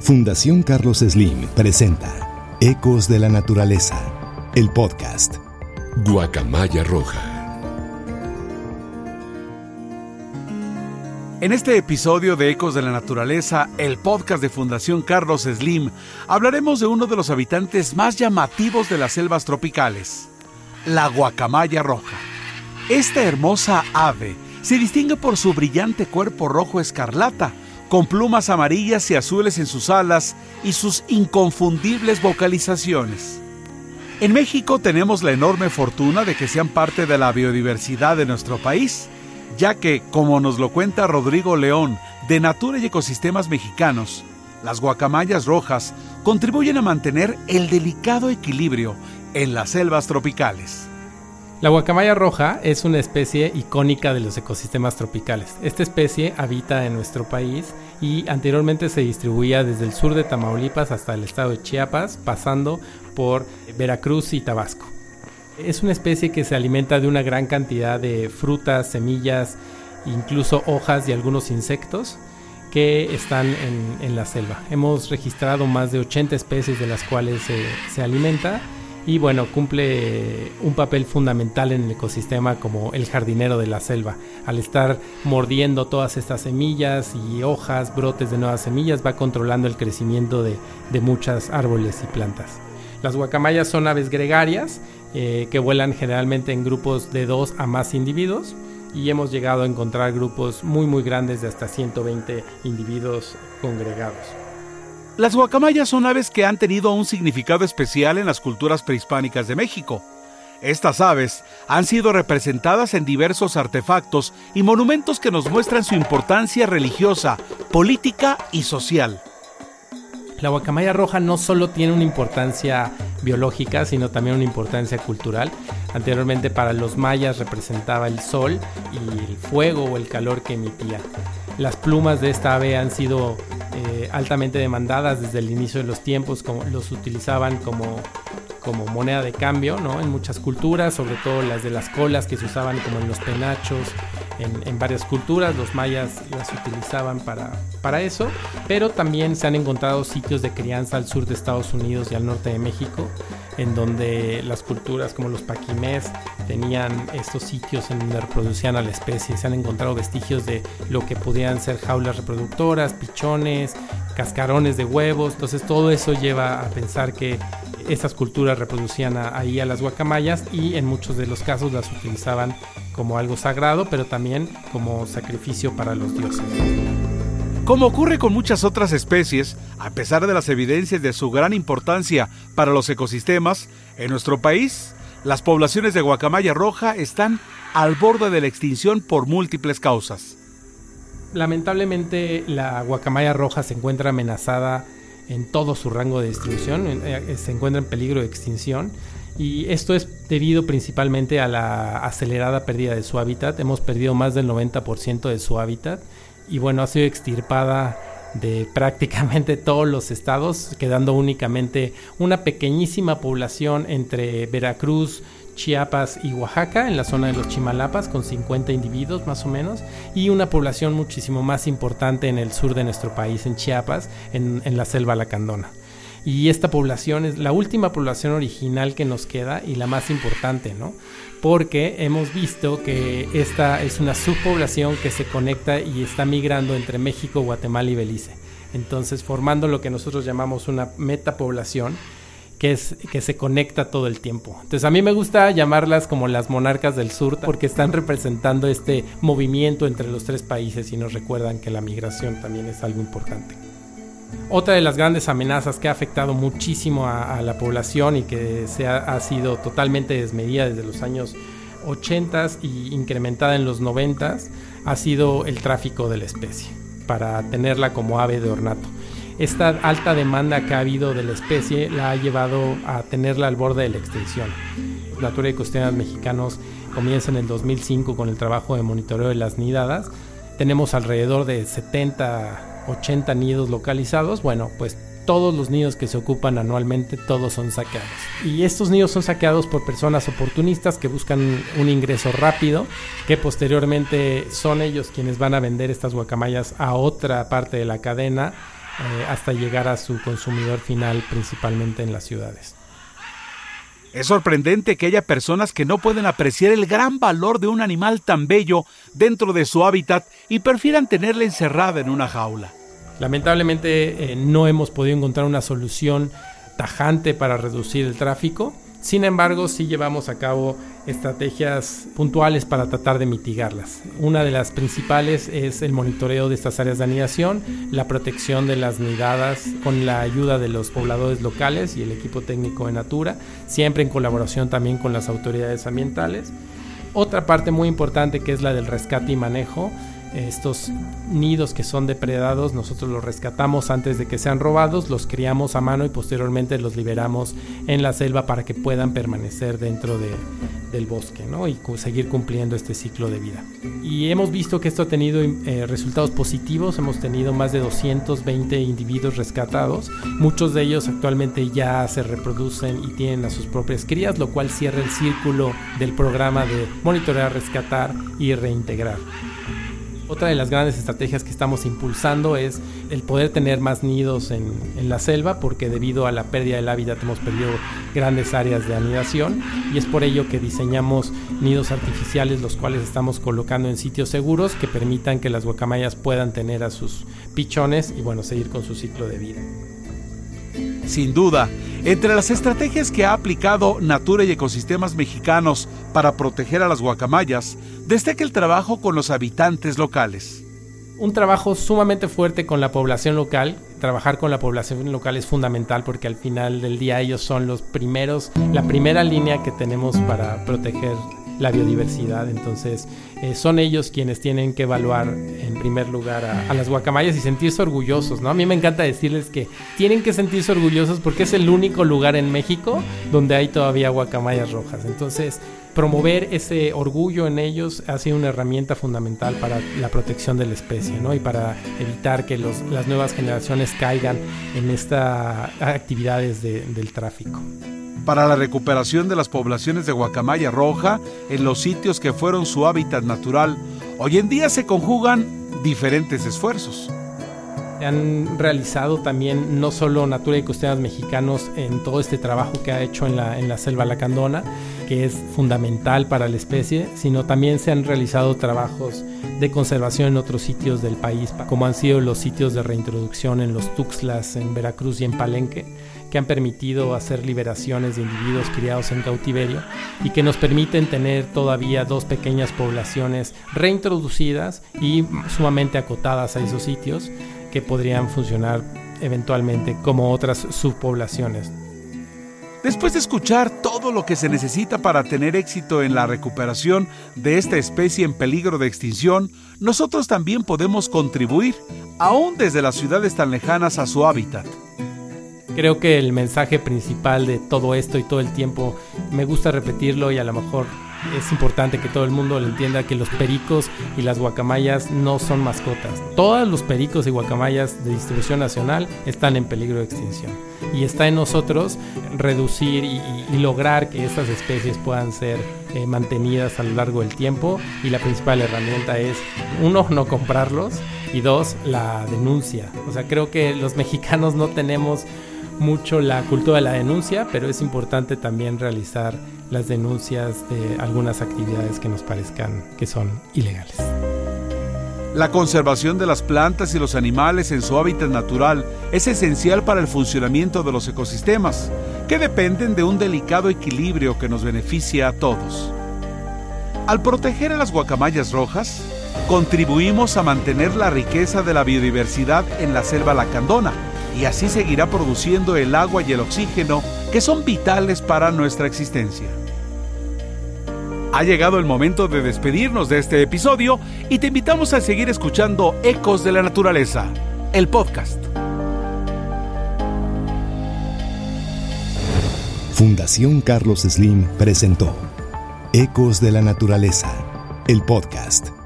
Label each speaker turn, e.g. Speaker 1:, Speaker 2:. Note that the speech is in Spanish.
Speaker 1: Fundación Carlos Slim presenta Ecos de la Naturaleza, el podcast.
Speaker 2: Guacamaya Roja.
Speaker 3: En este episodio de Ecos de la Naturaleza, el podcast de Fundación Carlos Slim, hablaremos de uno de los habitantes más llamativos de las selvas tropicales, la guacamaya roja. Esta hermosa ave se distingue por su brillante cuerpo rojo escarlata, con plumas amarillas y azules en sus alas y sus inconfundibles vocalizaciones. En México tenemos la enorme fortuna de que sean parte de la biodiversidad de nuestro país, ya que, como nos lo cuenta Rodrigo León, de Natura y Ecosistemas Mexicanos, las guacamayas rojas contribuyen a mantener el delicado equilibrio en las selvas tropicales.
Speaker 4: La guacamaya roja es una especie icónica de los ecosistemas tropicales. Esta especie habita en nuestro país y anteriormente se distribuía desde el sur de Tamaulipas hasta el estado de Chiapas, pasando por Veracruz y Tabasco. Es una especie que se alimenta de una gran cantidad de frutas, semillas, incluso hojas y algunos insectos que están en, la selva. Hemos registrado más de 80 especies de las cuales se alimenta y bueno, cumple un papel fundamental en el ecosistema como el jardinero de la selva. Al estar mordiendo todas estas semillas y hojas, brotes de nuevas semillas, va controlando el crecimiento de, de árboles y plantas. Las guacamayas son aves gregarias eh, que vuelan generalmente en grupos de dos a más individuos y hemos llegado a encontrar grupos muy muy grandes de hasta 120 individuos congregados.
Speaker 3: Las guacamayas son aves que han tenido un significado especial en las culturas prehispánicas de México. Estas aves han sido representadas en diversos artefactos y monumentos que nos muestran su importancia religiosa, política y social.
Speaker 4: La guacamaya roja no solo tiene una importancia biológica, sino también una importancia cultural. Anteriormente para los mayas representaba el sol y el fuego o el calor que emitía. Las plumas de esta ave han sido eh, altamente demandadas desde el inicio de los tiempos, como los utilizaban como, como moneda de cambio ¿no? en muchas culturas, sobre todo las de las colas que se usaban como en los penachos, en, varias culturas, los mayas las utilizaban para, para eso, pero también se han encontrado sitios de crianza al sur de Estados Unidos y al norte de México, en donde las culturas como los paquimés tenían estos sitios en donde reproducían a la especie. Se han encontrado vestigios de lo que podían ser jaulas reproductoras, pichones, cascarones de huevos. Entonces todo eso lleva a pensar que estas culturas reproducían ahí a las guacamayas y en muchos de los casos las utilizaban como algo sagrado, pero también como sacrificio para los dioses.
Speaker 3: Como ocurre con muchas otras especies, a pesar de las evidencias de su gran importancia para los ecosistemas, en nuestro país, las poblaciones de guacamaya roja están al borde de la extinción por múltiples causas.
Speaker 4: Lamentablemente, la guacamaya roja se encuentra amenazada en todo su rango de distribución, eh, se encuentra en peligro de extinción y esto es debido principalmente a la acelerada pérdida de su hábitat. Hemos perdido más del 90% de su hábitat y bueno, ha sido extirpada de prácticamente todos los estados, quedando únicamente una pequeñísima población entre Veracruz, Chiapas y Oaxaca, en la zona de los Chimalapas, con 50 individuos más o menos, y una población muchísimo más importante en el sur de nuestro país, en Chiapas, en, en la selva lacandona. Y esta población es la última población original que nos queda y la más importante, ¿no? Porque hemos visto que esta es una subpoblación que se conecta y está migrando entre México, Guatemala y Belice. Entonces, formando lo que nosotros llamamos una metapoblación que, es, que se conecta todo el tiempo. Entonces a mí me gusta llamarlas como las monarcas del sur porque están representando este movimiento entre los tres países y nos recuerdan que la migración también es algo importante. Otra de las grandes amenazas que ha afectado muchísimo a, la población y que se ha, sido totalmente desmedida desde los años 80 y incrementada en los 90 ha sido el tráfico de la especie para tenerla como ave de ornato. Esta alta demanda que ha habido de la especie la ha llevado a tenerla al borde de la extinción. La Natura y Ecosistemas Mexicanos comienza en el 2005 con el trabajo de monitoreo de las nidadas. Tenemos alrededor de 70 80 nidos localizados, bueno, pues todos los nidos que se ocupan anualmente, todos son saqueados. Y estos nidos son saqueados por personas oportunistas que buscan un ingreso rápido, que posteriormente son ellos quienes van a vender estas guacamayas a otra parte de la cadena eh, hasta llegar a su consumidor final, principalmente en las ciudades.
Speaker 3: Es sorprendente que haya personas que no pueden apreciar el gran valor de un animal tan bello dentro de su hábitat y prefieran tenerla encerrada en una jaula.
Speaker 4: Lamentablemente eh, no hemos podido encontrar una solución tajante para reducir el tráfico. Sin embargo, sí llevamos a cabo estrategias puntuales para tratar de mitigarlas. Una de las principales es el monitoreo de estas áreas de anidación, la protección de las nidadas con la ayuda de los pobladores locales y el equipo técnico de Natura, siempre en colaboración también con las autoridades ambientales. Otra parte muy importante que es la del rescate y manejo estos nidos que son depredados, nosotros los rescatamos antes de que sean robados, los criamos a mano y posteriormente los liberamos en la selva para que puedan permanecer dentro del bosque y seguir cumpliendo este ciclo de vida. Y hemos visto que esto ha tenido eh, resultados positivos, hemos tenido más de 220 individuos rescatados, muchos de ellos actualmente ya se reproducen y tienen a sus propias crías, lo cual cierra el círculo del programa de monitorear, rescatar y reintegrar. Otra de las grandes estrategias que estamos impulsando es el poder tener más nidos en, la selva, porque debido a la pérdida del hábitat hemos perdido grandes áreas de anidación y es por ello que diseñamos nidos artificiales, los cuales estamos colocando en sitios seguros que permitan que las guacamayas puedan tener a sus pichones y bueno, seguir con su ciclo de vida.
Speaker 3: Sin duda, entre las estrategias que ha aplicado Natura y Ecosistemas Mexicanos para proteger a las guacamayas, destaca el trabajo con los habitantes locales.
Speaker 4: Un trabajo sumamente fuerte con la población local. Trabajar con la población local es fundamental porque al final del día ellos son los primeros, la primera línea que tenemos para proteger la biodiversidad. Entonces, eh, son ellos quienes tienen que evaluar en primer lugar a, las guacamayas y sentirse orgullosos, ¿no? A mí me encanta decirles que tienen que sentirse orgullosos porque es el único lugar en México donde hay todavía guacamayas rojas. Entonces, promover ese orgullo en ellos ha sido una herramienta fundamental para la protección de la especie, ¿no? Y para evitar que las nuevas generaciones caigan en estas actividades del tráfico
Speaker 3: para la recuperación de las poblaciones de guacamaya roja en los sitios que fueron su hábitat natural, hoy en día se conjugan diferentes esfuerzos.
Speaker 4: Han realizado también no solo Natura y Costeras Mexicanos en todo este trabajo que ha hecho en la, en la selva lacandona, que es fundamental para la especie, sino también se han realizado trabajos de conservación en otros sitios del país, como han sido los sitios de reintroducción en los Tuxtlas, en Veracruz y en Palenque que han permitido hacer liberaciones de individuos criados en cautiverio y que nos permiten tener todavía dos pequeñas poblaciones reintroducidas y sumamente acotadas a esos sitios que podrían funcionar eventualmente como otras subpoblaciones.
Speaker 3: Después de escuchar todo lo que se necesita para tener éxito en la recuperación de esta especie en peligro de extinción, nosotros también podemos contribuir, aún desde las ciudades tan lejanas, a su hábitat.
Speaker 4: Creo que el mensaje principal de todo esto y todo el tiempo, me gusta repetirlo y a lo mejor es importante que todo el mundo lo entienda que los pericos y las guacamayas no son mascotas. Todos los pericos y guacamayas de distribución nacional están en peligro de extinción. Y está en nosotros reducir y, lograr que estas especies puedan ser eh, mantenidas a lo largo del tiempo. Y la principal herramienta es, uno, no comprarlos y dos, la denuncia. O sea, creo que los mexicanos no tenemos mucho la cultura de la denuncia, pero es importante también realizar las denuncias de algunas actividades que nos parezcan que son ilegales.
Speaker 3: La conservación de las plantas y los animales en su hábitat natural es esencial para el funcionamiento de los ecosistemas, que dependen de un delicado equilibrio que nos beneficia a todos. Al proteger a las guacamayas rojas, contribuimos a mantener la riqueza de la biodiversidad en la selva lacandona, y así seguirá produciendo el agua y el oxígeno que son vitales para nuestra existencia. Ha llegado el momento de despedirnos de este episodio y te invitamos a seguir escuchando Ecos de la Naturaleza, el podcast.
Speaker 1: Fundación Carlos Slim presentó Ecos de la Naturaleza, el podcast